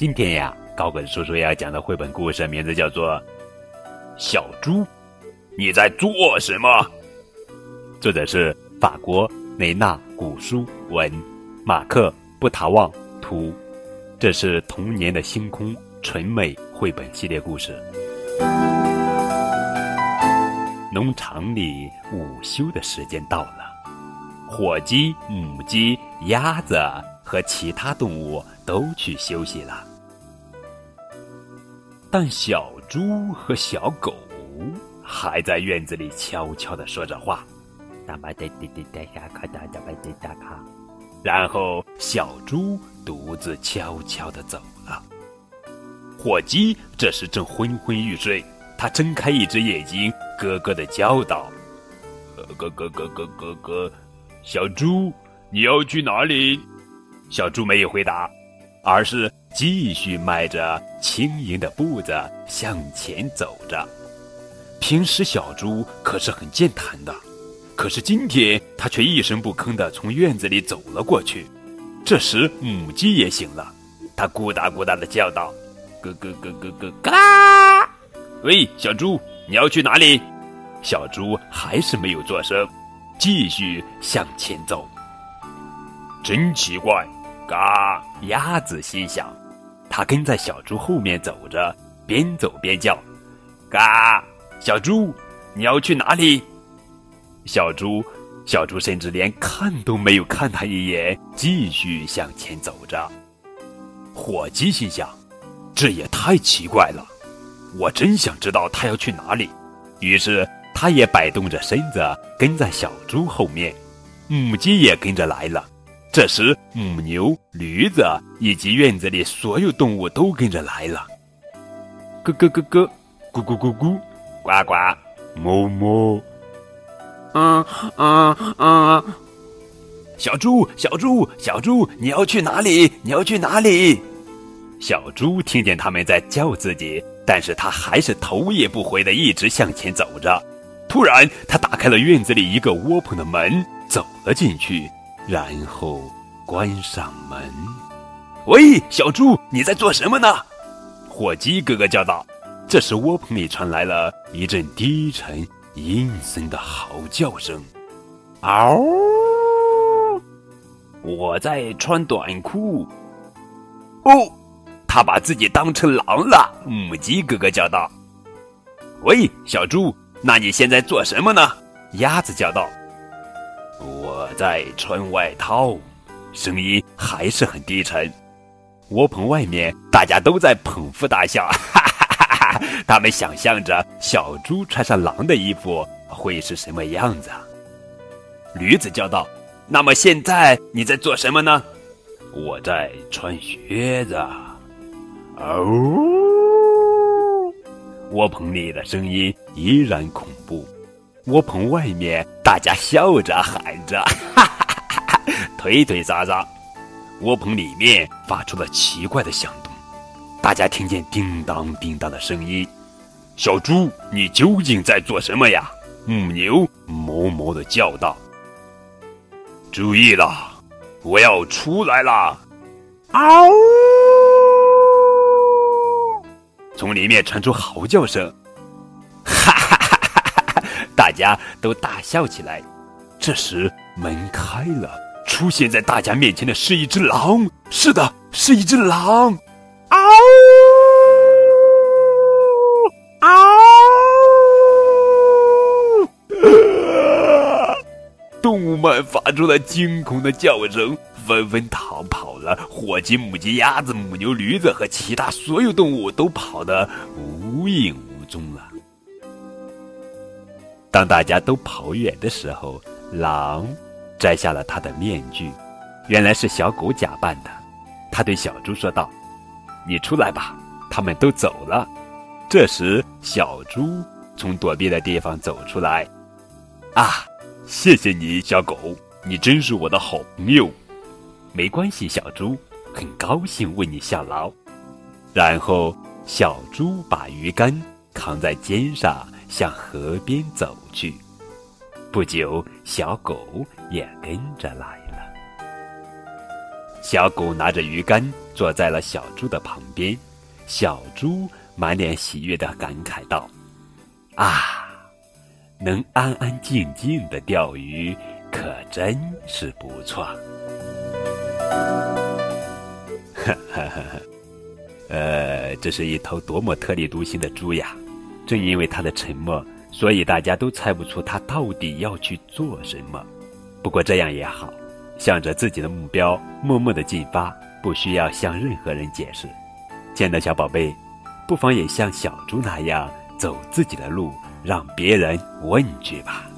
今天呀，高个子叔叔要讲的绘本故事名字叫做《小猪》，你在做什么？作者是法国雷纳古书文，马克布塔旺图，这是童年的星空纯美绘本系列故事。农场里午休的时间到了，火鸡、母鸡、鸭子和其他动物都去休息了，但小猪和小狗还在院子里悄悄地说着话。然后小猪独自悄悄地走了。火鸡这时正昏昏欲睡。他睁开一只眼睛，咯咯的叫道：“咯咯咯咯咯咯，小猪，你要去哪里？”小猪没有回答，而是继续迈着轻盈的步子向前走着。平时小猪可是很健谈的，可是今天它却一声不吭的从院子里走了过去。这时母鸡也醒了，它咕哒咕哒的叫道：“咯咯咯咯咯，嘎！”喂，小猪，你要去哪里？小猪还是没有作声，继续向前走。真奇怪，嘎！鸭子心想，他跟在小猪后面走着，边走边叫：“嘎！小猪，你要去哪里？”小猪，小猪甚至连看都没有看他一眼，继续向前走着。火鸡心想，这也太奇怪了。我真想知道他要去哪里，于是他也摆动着身子跟在小猪后面，母鸡也跟着来了。这时，母牛、驴子以及院子里所有动物都跟着来了。咯咯咯咯，咕咕咕咕，呱呱，哞哞。嗯嗯嗯，小猪，小猪，小猪，你要去哪里？你要去哪里？小猪听见他们在叫自己。但是他还是头也不回的一直向前走着。突然，他打开了院子里一个窝棚的门，走了进去，然后关上门。喂，小猪，你在做什么呢？火鸡哥哥叫道。这时，窝棚里传来了一阵低沉阴森的嚎叫声。嗷！我在穿短裤。哦。他把自己当成狼了，母鸡哥哥叫道：“喂，小猪，那你现在做什么呢？”鸭子叫道：“在穿外套。”声音还是很低沉。窝棚外面，大家都在捧腹大笑，哈哈哈哈！他们想象着小猪穿上狼的衣服会是什么样子。驴子叫道：“那么现在你在做什么呢？”我在穿靴子。哦，窝棚里的声音依然恐怖。窝棚外面，大家笑着喊着，哈哈哈哈哈推推搡搡。窝棚里面发出了奇怪的响动，大家听见叮当叮当的声音。小猪，你究竟在做什么呀？母牛哞哞的叫道：“注意了，我要出来了！”嗷！从里面传出嚎叫声，大家都大笑起来。这时门开了，出现在大家面前的是一只狼。是的，是一只狼！嗷！嗷！动物们发出了惊恐的叫声。纷纷逃跑了，火鸡、母鸡、鸭子、母牛、驴子和其他所有动物都跑得无影无踪了。当大家都跑远的时候，狼摘下了他的面具，原来是小狗假扮的。他对小猪说道：“你出来吧，他们都走了。”这时，小猪从躲避的地方走出来。“啊，谢谢你，小狗，你真是我的好朋友。”没关系，小猪很高兴为你效劳。然后，小猪把鱼竿扛在肩上，向河边走去。不久，小狗也跟着来了。小狗拿着鱼竿坐在了小猪的旁边，小猪满脸喜悦的感慨道：“啊，能安安静静的钓鱼，可真是不错。”哈哈哈哈，呃，这是一头多么特立独行的猪呀！正因为他的沉默，所以大家都猜不出他到底要去做什么。不过这样也好，向着自己的目标默默的进发，不需要向任何人解释。亲爱的小宝贝，不妨也像小猪那样走自己的路，让别人问去吧。